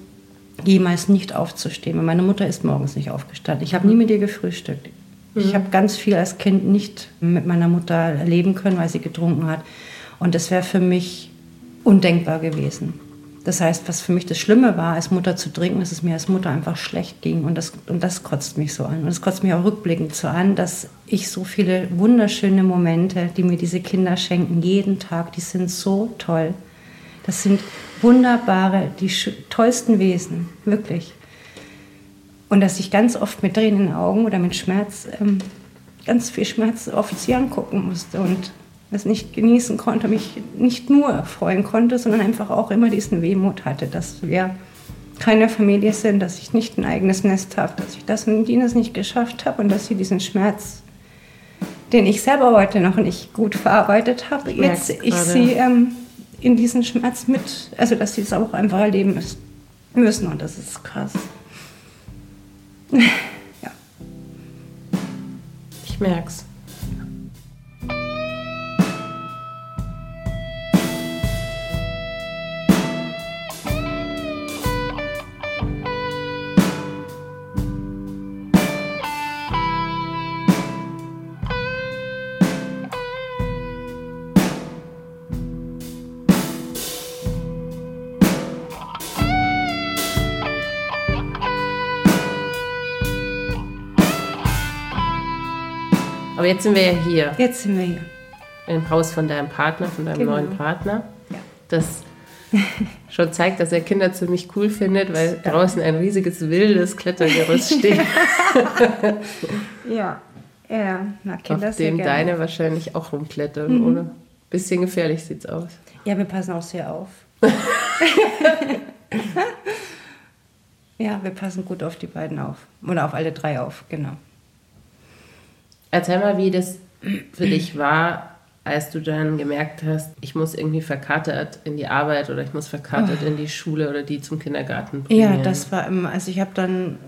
jemals nicht aufzustehen. Meine Mutter ist morgens nicht aufgestanden. Ich habe nie mit ihr gefrühstückt. Mhm. Ich habe ganz viel als Kind nicht mit meiner Mutter erleben können, weil sie getrunken hat. Und das wäre für mich undenkbar gewesen. Das heißt, was für mich das Schlimme war, als Mutter zu trinken, dass es mir als Mutter einfach schlecht ging. Und das, und das kotzt mich so an. Und es kotzt mich auch rückblickend so an, dass ich so viele wunderschöne Momente, die mir diese Kinder schenken, jeden Tag, die sind so toll. Das sind wunderbare, die tollsten Wesen, wirklich. Und dass ich ganz oft mit Tränen in den Augen oder mit Schmerz, ähm, ganz viel Schmerz auf sie angucken musste und das nicht genießen konnte, mich nicht nur freuen konnte, sondern einfach auch immer diesen Wehmut hatte, dass wir keine Familie sind, dass ich nicht ein eigenes Nest habe, dass ich das und jenes nicht geschafft habe und dass sie diesen Schmerz, den ich selber heute noch nicht gut verarbeitet habe, jetzt ich sie ähm, in diesen Schmerz mit, also dass sie es auch einfach erleben müssen und das ist krass. [laughs] ja. Ich merk's. Aber jetzt sind wir ja hier. Jetzt sind wir hier. Im Haus von deinem Partner, von deinem genau. neuen Partner. Ja. Das schon zeigt, dass er Kinder ziemlich cool findet, weil ja. draußen ein riesiges wildes Klettergerüst [laughs] steht. ja, er mag Kinder Auf dem deine wahrscheinlich auch rumklettern, mhm. oder? Bisschen gefährlich sieht's aus. Ja, wir passen auch sehr auf. [laughs] ja, wir passen gut auf die beiden auf. Oder auf alle drei auf, genau. Erzähl mal, wie das für dich war, als du dann gemerkt hast, ich muss irgendwie verkatert in die Arbeit oder ich muss verkatert oh. in die Schule oder die zum Kindergarten bringen. Ja, das war immer, also ich habe dann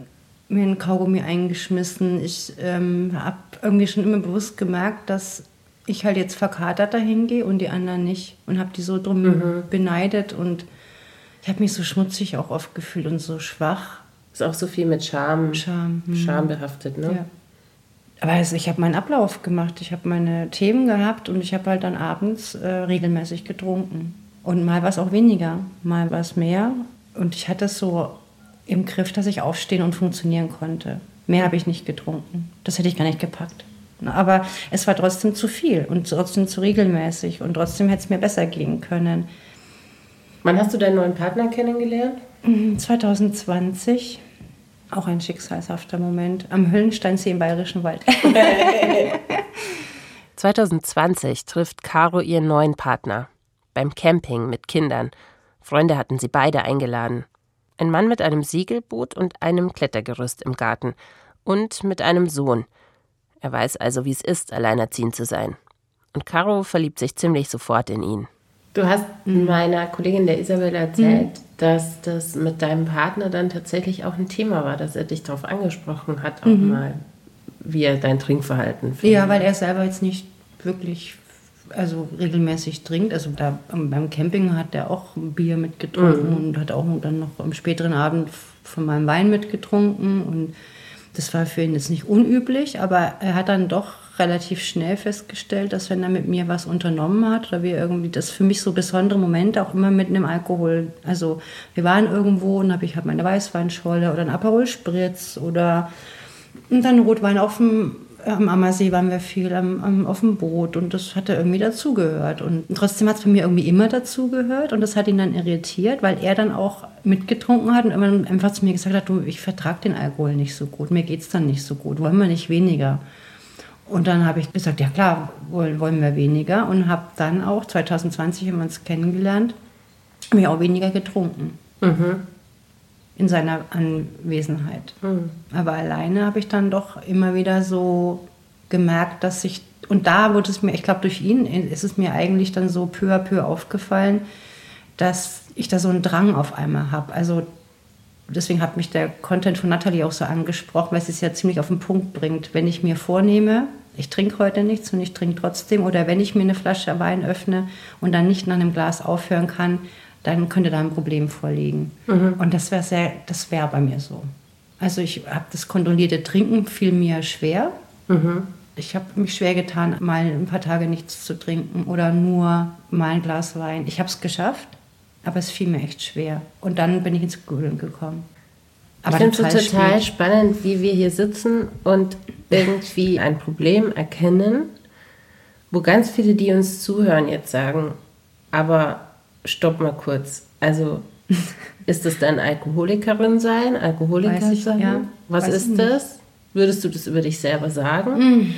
mir einen Kaugummi eingeschmissen. Ich ähm, habe irgendwie schon immer bewusst gemerkt, dass ich halt jetzt verkatert dahin gehe und die anderen nicht und habe die so drum mhm. beneidet und ich habe mich so schmutzig auch oft gefühlt und so schwach. Ist auch so viel mit Scham, Scham, mhm. Scham behaftet, ne? Ja aber also ich habe meinen Ablauf gemacht, ich habe meine Themen gehabt und ich habe halt dann abends äh, regelmäßig getrunken. Und mal war es auch weniger, mal war es mehr. Und ich hatte es so im Griff, dass ich aufstehen und funktionieren konnte. Mehr habe ich nicht getrunken. Das hätte ich gar nicht gepackt. Aber es war trotzdem zu viel und trotzdem zu regelmäßig und trotzdem hätte es mir besser gehen können. Wann hast du deinen neuen Partner kennengelernt? 2020. Auch ein schicksalshafter Moment am Höllensteinsee im Bayerischen Wald. [laughs] 2020 trifft Caro ihren neuen Partner. Beim Camping mit Kindern. Freunde hatten sie beide eingeladen. Ein Mann mit einem Segelboot und einem Klettergerüst im Garten. Und mit einem Sohn. Er weiß also, wie es ist, alleinerziehend zu sein. Und Caro verliebt sich ziemlich sofort in ihn. Du hast mhm. meiner Kollegin der Isabel erzählt, mhm. dass das mit deinem Partner dann tatsächlich auch ein Thema war, dass er dich darauf angesprochen hat, auch mhm. mal, wie er dein Trinkverhalten findet. Ja, weil er selber jetzt nicht wirklich also regelmäßig trinkt. Also da beim Camping hat er auch Bier mitgetrunken mhm. und hat auch dann noch am späteren Abend von meinem Wein mitgetrunken. Und das war für ihn jetzt nicht unüblich, aber er hat dann doch relativ schnell festgestellt, dass wenn er mit mir was unternommen hat oder wir irgendwie das für mich so besondere Momente auch immer mit einem Alkohol. Also wir waren irgendwo und habe ich halt meine Weißweinscholle oder ein Aperol Spritz oder und dann Rotwein auf dem am Ammersee waren wir viel am, am, auf dem Boot und das hat er irgendwie dazugehört. Und trotzdem hat es bei mir irgendwie immer dazugehört und das hat ihn dann irritiert, weil er dann auch mitgetrunken hat und immer einfach zu mir gesagt hat, du, ich vertrage den Alkohol nicht so gut, mir geht es dann nicht so gut, wollen wir nicht weniger. Und dann habe ich gesagt, ja klar, wollen wir weniger und habe dann auch, 2020 haben wir uns kennengelernt, habe ich auch weniger getrunken. Mhm in seiner Anwesenheit. Mhm. Aber alleine habe ich dann doch immer wieder so gemerkt, dass ich, und da wurde es mir, ich glaube, durch ihn ist es mir eigentlich dann so peu à peu aufgefallen, dass ich da so einen Drang auf einmal habe. Also deswegen hat mich der Content von Natalie auch so angesprochen, weil es es ja ziemlich auf den Punkt bringt. Wenn ich mir vornehme, ich trinke heute nichts und ich trinke trotzdem, oder wenn ich mir eine Flasche Wein öffne und dann nicht nach einem Glas aufhören kann, dann könnte da ein Problem vorliegen. Mhm. Und das wäre sehr, das wäre bei mir so. Also ich habe das kontrollierte Trinken fiel mir schwer. Mhm. Ich habe mich schwer getan, mal ein paar Tage nichts zu trinken oder nur mal ein Glas Wein. Ich habe es geschafft, aber es fiel mir echt schwer. Und dann bin ich ins Grübeln gekommen. Aber ich finde es total spannend, wie wir hier sitzen und irgendwie ein Problem erkennen, wo ganz viele, die uns zuhören, jetzt sagen, aber stopp mal kurz. Also [laughs] ist das dann Alkoholikerin sein, Alkoholiker ich, sein? Ja, was ist nicht. das? Würdest du das über dich selber sagen? Mm.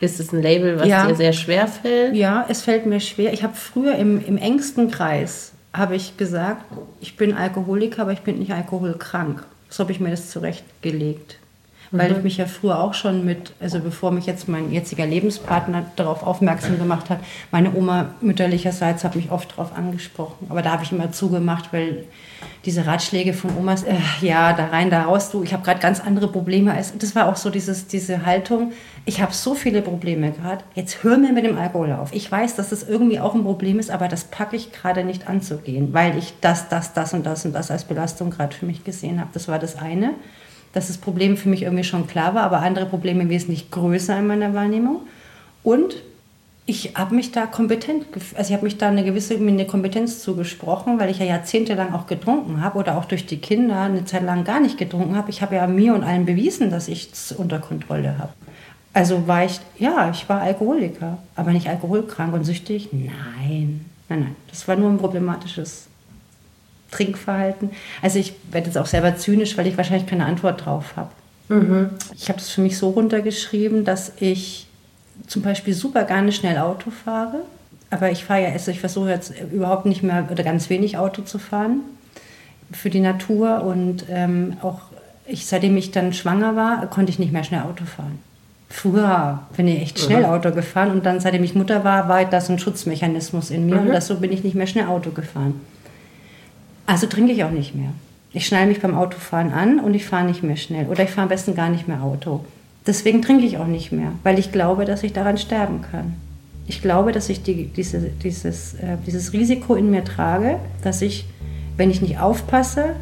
Ist es ein Label, was ja. dir sehr schwer fällt? Ja, es fällt mir schwer. Ich habe früher im, im engsten Kreis habe ich gesagt, ich bin Alkoholiker, aber ich bin nicht alkoholkrank. So habe ich mir das zurechtgelegt weil ich mhm. mich ja früher auch schon mit, also bevor mich jetzt mein jetziger Lebenspartner darauf aufmerksam gemacht hat, meine Oma mütterlicherseits hat mich oft darauf angesprochen. Aber da habe ich immer zugemacht, weil diese Ratschläge von Omas, äh, ja, da rein, da raus, du, ich habe gerade ganz andere Probleme. Als, das war auch so dieses, diese Haltung, ich habe so viele Probleme gerade, jetzt hör mir mit dem Alkohol auf. Ich weiß, dass das irgendwie auch ein Problem ist, aber das packe ich gerade nicht anzugehen, weil ich das, das, das und das und das als Belastung gerade für mich gesehen habe. Das war das eine dass das Problem für mich irgendwie schon klar war, aber andere Probleme wesentlich größer in meiner Wahrnehmung. Und ich habe mich da kompetent, also ich habe mich da eine gewisse eine Kompetenz zugesprochen, weil ich ja jahrzehntelang auch getrunken habe oder auch durch die Kinder eine Zeit lang gar nicht getrunken habe. Ich habe ja mir und allen bewiesen, dass ich es unter Kontrolle habe. Also war ich, ja, ich war Alkoholiker, aber nicht alkoholkrank und süchtig. Nein, nein, nein. Das war nur ein problematisches Trinkverhalten. Also ich werde jetzt auch selber zynisch, weil ich wahrscheinlich keine Antwort drauf habe. Mhm. Ich habe das für mich so runtergeschrieben, dass ich zum Beispiel super gerne schnell Auto fahre. Aber ich fahre ja, also ich versuche jetzt überhaupt nicht mehr oder ganz wenig Auto zu fahren für die Natur. Und ähm, auch ich, seitdem ich dann schwanger war, konnte ich nicht mehr schnell Auto fahren. Früher bin ich echt schnell mhm. Auto gefahren und dann, seitdem ich Mutter war, war das ein Schutzmechanismus in mir mhm. und das, so bin ich nicht mehr schnell Auto gefahren. Also trinke ich auch nicht mehr. Ich schneide mich beim Autofahren an und ich fahre nicht mehr schnell. Oder ich fahre am besten gar nicht mehr Auto. Deswegen trinke ich auch nicht mehr, weil ich glaube, dass ich daran sterben kann. Ich glaube, dass ich die, diese, dieses, äh, dieses Risiko in mir trage, dass ich, wenn ich nicht aufpasse,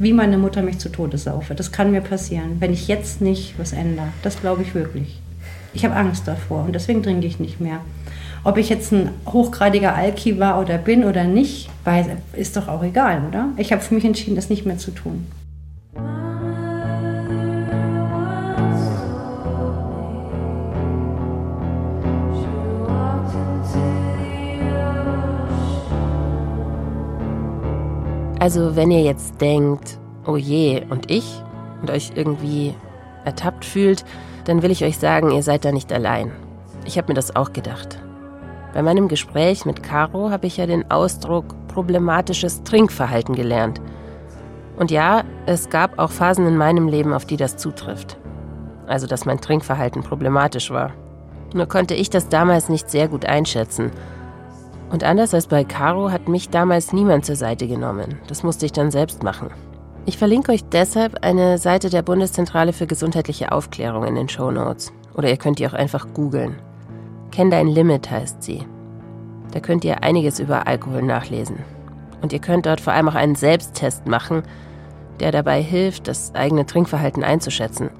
wie meine Mutter mich zu Tode saufe. Das kann mir passieren, wenn ich jetzt nicht was ändere. Das glaube ich wirklich. Ich habe Angst davor und deswegen trinke ich nicht mehr. Ob ich jetzt ein hochgradiger Alki war oder bin oder nicht, ist doch auch egal, oder? Ich habe für mich entschieden, das nicht mehr zu tun. Also wenn ihr jetzt denkt, oh je, und ich, und euch irgendwie ertappt fühlt, dann will ich euch sagen, ihr seid da nicht allein. Ich habe mir das auch gedacht. Bei meinem Gespräch mit Caro habe ich ja den Ausdruck problematisches Trinkverhalten gelernt. Und ja, es gab auch Phasen in meinem Leben, auf die das zutrifft. Also, dass mein Trinkverhalten problematisch war. Nur konnte ich das damals nicht sehr gut einschätzen. Und anders als bei Caro hat mich damals niemand zur Seite genommen. Das musste ich dann selbst machen. Ich verlinke euch deshalb eine Seite der Bundeszentrale für gesundheitliche Aufklärung in den Show Notes. Oder ihr könnt die auch einfach googeln. Kenn dein Limit heißt sie. Da könnt ihr einiges über Alkohol nachlesen. Und ihr könnt dort vor allem auch einen Selbsttest machen, der dabei hilft, das eigene Trinkverhalten einzuschätzen.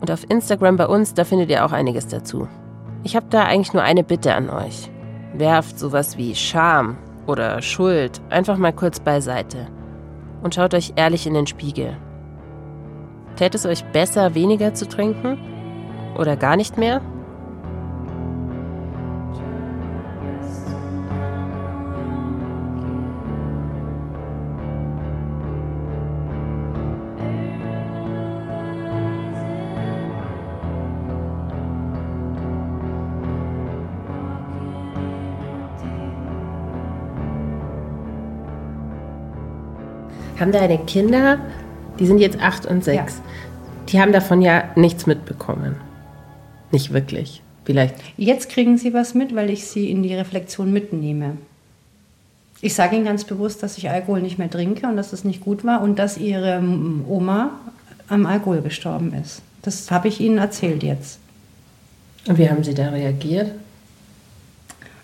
Und auf Instagram bei uns, da findet ihr auch einiges dazu. Ich habe da eigentlich nur eine Bitte an euch. Werft sowas wie Scham oder Schuld einfach mal kurz beiseite und schaut euch ehrlich in den Spiegel. Tät es euch besser, weniger zu trinken? Oder gar nicht mehr? Haben deine Kinder, die sind jetzt acht und sechs, Ja. die haben davon ja nichts mitbekommen. Nicht wirklich. Vielleicht. Jetzt kriegen sie was mit, weil ich sie in die Reflexion mitnehme. Ich sage ihnen ganz bewusst, dass ich Alkohol nicht mehr trinke und dass es nicht gut war und dass ihre Oma am Alkohol gestorben ist. Das habe ich ihnen erzählt jetzt. Und wie haben sie da reagiert?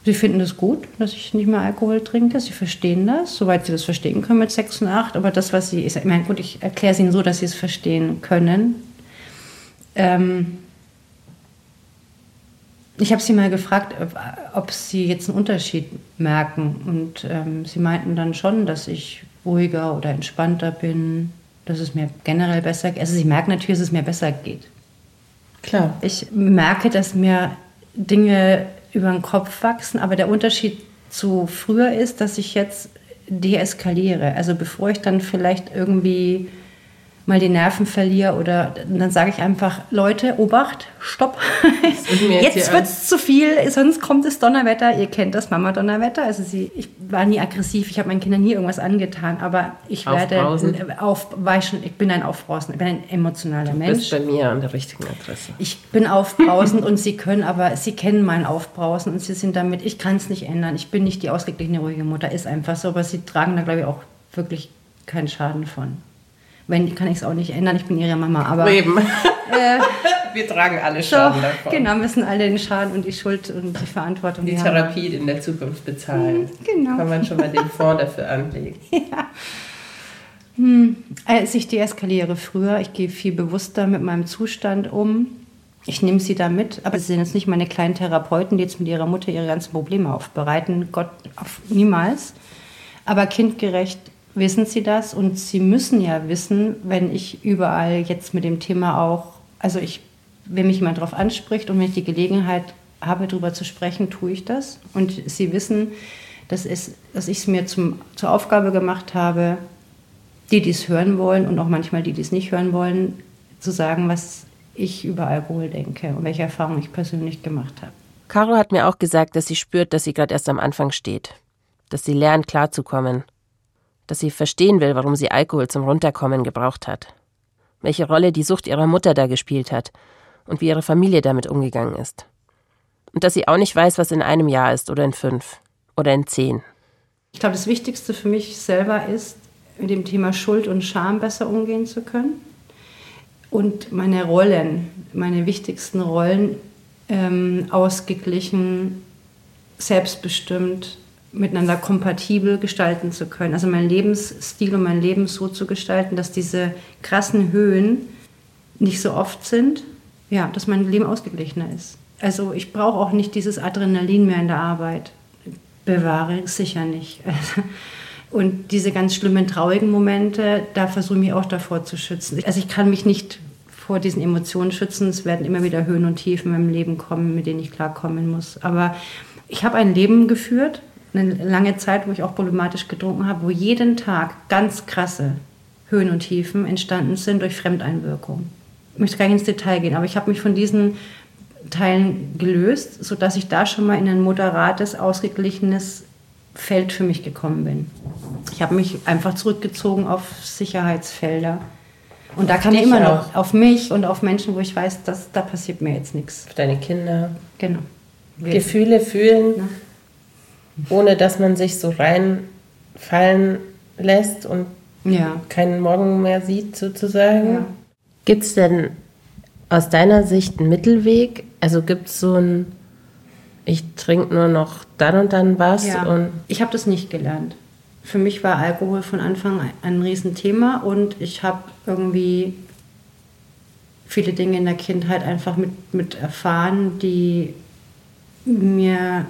Sie finden es gut, dass ich nicht mehr Alkohol trinke. Sie verstehen das, soweit sie das verstehen können mit 6 und 8. Aber das, was sie, ich meine, gut, ich erkläre es ihnen so, dass sie es verstehen können. Ähm ich habe sie mal gefragt, ob- ob sie jetzt einen Unterschied merken. Und ähm, sie meinten dann schon, dass ich ruhiger oder entspannter bin, dass es mir generell besser geht. Also sie merken natürlich, dass es mir besser geht. Klar. Ich merke, dass mir Dinge über den Kopf wachsen, aber der Unterschied zu früher ist, dass ich jetzt deeskaliere. Also bevor ich dann vielleicht irgendwie mal die Nerven verliere oder dann sage ich einfach, Leute, Obacht, stopp. jetzt Jetzt wird es zu viel, sonst kommt das Donnerwetter. Ihr kennt das Mama-Donnerwetter. Also sie, ich war nie aggressiv, ich habe meinen Kindern nie irgendwas angetan, aber ich werde Aufbrausend. auf, war ich, bin ein Aufbrausen, ich bin ein emotionaler Du Mensch. bist bei mir an der richtigen Adresse. Ich bin aufbrausend und sie können aber, sie kennen mein Aufbrausen und sie sind damit, ich kann es nicht ändern. Ich bin nicht die ausgeglichene, ruhige Mutter, ist einfach so, aber sie tragen da, glaube ich, auch wirklich keinen Schaden von. Wenn, kann ich es auch nicht ändern, ich bin ihre Mama, aber Eben. [laughs] Wir tragen alle so, Schaden davon. genau, müssen alle den Schaden und die Schuld und die Verantwortung Die haben. Therapie in der Zukunft bezahlen. Genau. Kann man schon mal den Fonds dafür anlegen. [laughs] Als ich deeskaliere früher, ich gehe viel bewusster mit meinem Zustand um. Ich nehme sie da mit, aber sie sind jetzt nicht meine kleinen Therapeuten, die jetzt mit ihrer Mutter ihre ganzen Probleme aufbereiten. Gott, auf, niemals. Aber kindgerecht wissen sie das und sie müssen ja wissen, wenn ich überall jetzt mit dem Thema auch, also ich, wenn mich jemand darauf anspricht und wenn ich die Gelegenheit habe, darüber zu sprechen, tue ich das. Und sie wissen, dass, es, dass ich es mir zum, zur Aufgabe gemacht habe, die, die es hören wollen und auch manchmal die, die es nicht hören wollen, zu sagen, was ich über Alkohol denke und welche Erfahrungen ich persönlich gemacht habe. Caro hat mir auch gesagt, dass sie spürt, dass sie gerade erst am Anfang steht. Dass sie lernt, klarzukommen. Dass sie verstehen will, warum sie Alkohol zum Runterkommen gebraucht hat. Welche Rolle die Sucht ihrer Mutter da gespielt hat und wie ihre Familie damit umgegangen ist. Und dass sie auch nicht weiß, was in einem Jahr ist oder in fünf oder in zehn. Ich glaube, das Wichtigste für mich selber ist, mit dem Thema Schuld und Scham besser umgehen zu können. Und meine Rollen, meine wichtigsten Rollen, ähm, ausgeglichen, selbstbestimmt, miteinander kompatibel gestalten zu können. Also meinen Lebensstil und mein Leben so zu gestalten, dass diese krassen Höhen nicht so oft sind. Ja, dass mein Leben ausgeglichener ist. Also ich brauche auch nicht dieses Adrenalin mehr in der Arbeit. Bewahre sicher nicht. [laughs] Und diese ganz schlimmen, traurigen Momente, da versuche ich mich auch davor zu schützen. Also ich kann mich nicht vor diesen Emotionen schützen. Es werden immer wieder Höhen und Tiefen in meinem Leben kommen, mit denen ich klarkommen muss. Aber ich habe ein Leben geführt, eine lange Zeit, wo ich auch problematisch getrunken habe, wo jeden Tag ganz krasse Höhen und Tiefen entstanden sind durch Fremdeinwirkung. Ich möchte gar nicht ins Detail gehen, aber ich habe mich von diesen Teilen gelöst, sodass ich da schon mal in ein moderates, ausgeglichenes Feld für mich gekommen bin. Ich habe mich einfach zurückgezogen auf Sicherheitsfelder. Und da kann ich immer noch auf mich und auf Menschen, wo ich weiß, dass da passiert mir jetzt nichts. Für deine Kinder. Genau. Wir- Gefühle fühlen, Ja. Ohne dass man sich so reinfallen lässt und Ja. keinen Morgen mehr sieht, sozusagen. Ja. Gibt es denn aus deiner Sicht einen Mittelweg? Also gibt es so ein, ich trinke nur noch dann und dann was Ja, und ich habe das nicht gelernt. Für mich war Alkohol von Anfang an ein Riesenthema und ich habe irgendwie viele Dinge in der Kindheit einfach mit, mit erfahren, die mir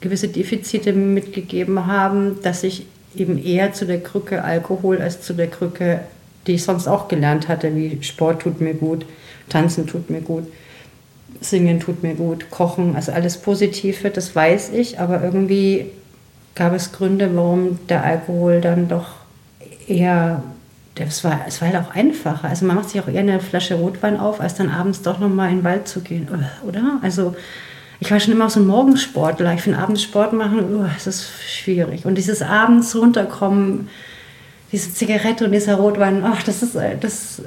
gewisse Defizite mitgegeben haben, dass ich eben eher zu der Krücke Alkohol als zu der Krücke, die ich sonst auch gelernt hatte, wie Sport tut mir gut, Tanzen tut mir gut, Singen tut mir gut, Kochen, also alles Positive, das weiß ich, aber irgendwie gab es Gründe, warum der Alkohol dann doch eher, es war, es war halt auch einfacher. Also man macht sich auch eher eine Flasche Rotwein auf, als dann abends doch nochmal in den Wald zu gehen, oder? Also ich war schon immer so ein Morgensportler. Ich finde abends Sport machen, oh, das ist schwierig. Und dieses abends runterkommen, diese Zigarette und dieser Rotwein, ach, das ist, das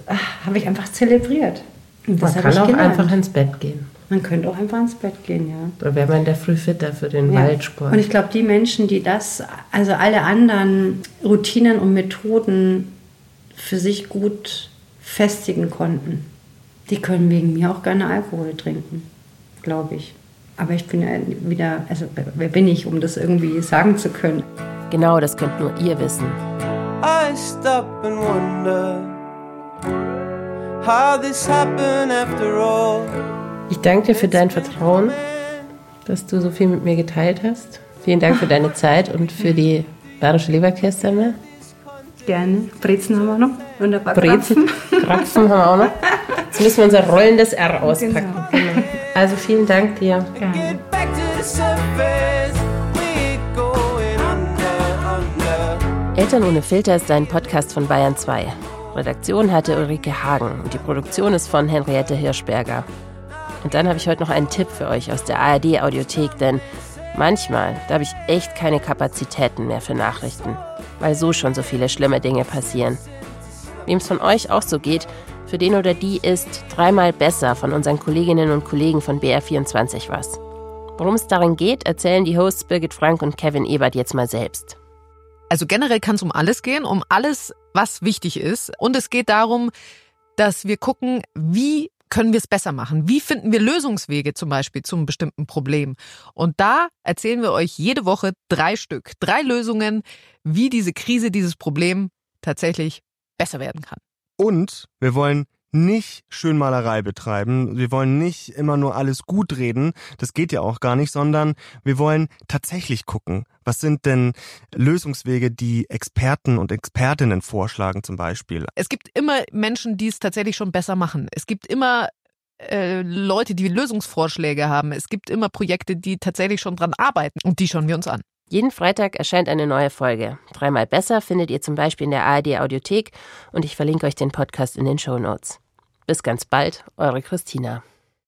habe ich einfach zelebriert. Und man kann auch gelernt. einfach ins Bett gehen. Man könnte auch einfach ins Bett gehen, ja. Da wäre man in der Früh fitter für den ja. Waldsport. Und ich glaube, die Menschen, die das, also alle anderen Routinen und Methoden für sich gut festigen konnten, die können wegen mir auch gerne Alkohol trinken, glaube ich. Aber ich bin ja wieder, also wer bin ich, um das irgendwie sagen zu können? Genau, das könnt nur ihr wissen. I stop and wonder how this happened after all. Ich danke dir für dein Vertrauen, dass du so viel mit mir geteilt hast. Vielen Dank für deine Zeit und für die bayerische Leberkästerne. Gerne. Brezen haben wir noch. Wunderbar. Brezen. Krapfen haben wir auch noch. Jetzt müssen wir unser rollendes R auspacken. Genau. Also vielen Dank dir. Gerne. Eltern ohne Filter ist ein Podcast von Bayern 2. Redaktion hatte Ulrike Hagen und die Produktion ist von Henriette Hirschberger. Und dann habe ich heute noch einen Tipp für euch aus der ARD Audiothek, denn manchmal, da habe ich echt keine Kapazitäten mehr für Nachrichten, weil so schon so viele schlimme Dinge passieren. Wem es von euch auch so geht, für den oder die ist dreimal besser von unseren Kolleginnen und Kollegen von BR24 was. Worum es darin geht, erzählen die Hosts Birgit Frank und Kevin Ebert jetzt mal selbst. Also generell kann es um alles gehen, um alles, was wichtig ist. Und es geht darum, dass wir gucken, wie können wir es besser machen? Wie finden wir Lösungswege zum Beispiel zum bestimmten Problem? Und da erzählen wir euch jede Woche drei Stück, drei Lösungen, wie diese Krise, dieses Problem tatsächlich besser werden kann. Und wir wollen nicht Schönmalerei betreiben. Wir wollen nicht immer nur alles gut reden. Das geht ja auch gar nicht, sondern wir wollen tatsächlich gucken. Was sind denn Lösungswege, die Experten und Expertinnen vorschlagen zum Beispiel? Es gibt immer Menschen, die es tatsächlich schon besser machen. Es gibt immer äh, Leute, die Lösungsvorschläge haben. Es gibt immer Projekte, die tatsächlich schon dran arbeiten und die schauen wir uns an. Jeden Freitag erscheint eine neue Folge. Dreimal besser findet ihr zum Beispiel in der ARD Audiothek und ich verlinke euch den Podcast in den Show Notes. Bis ganz bald, eure Christina.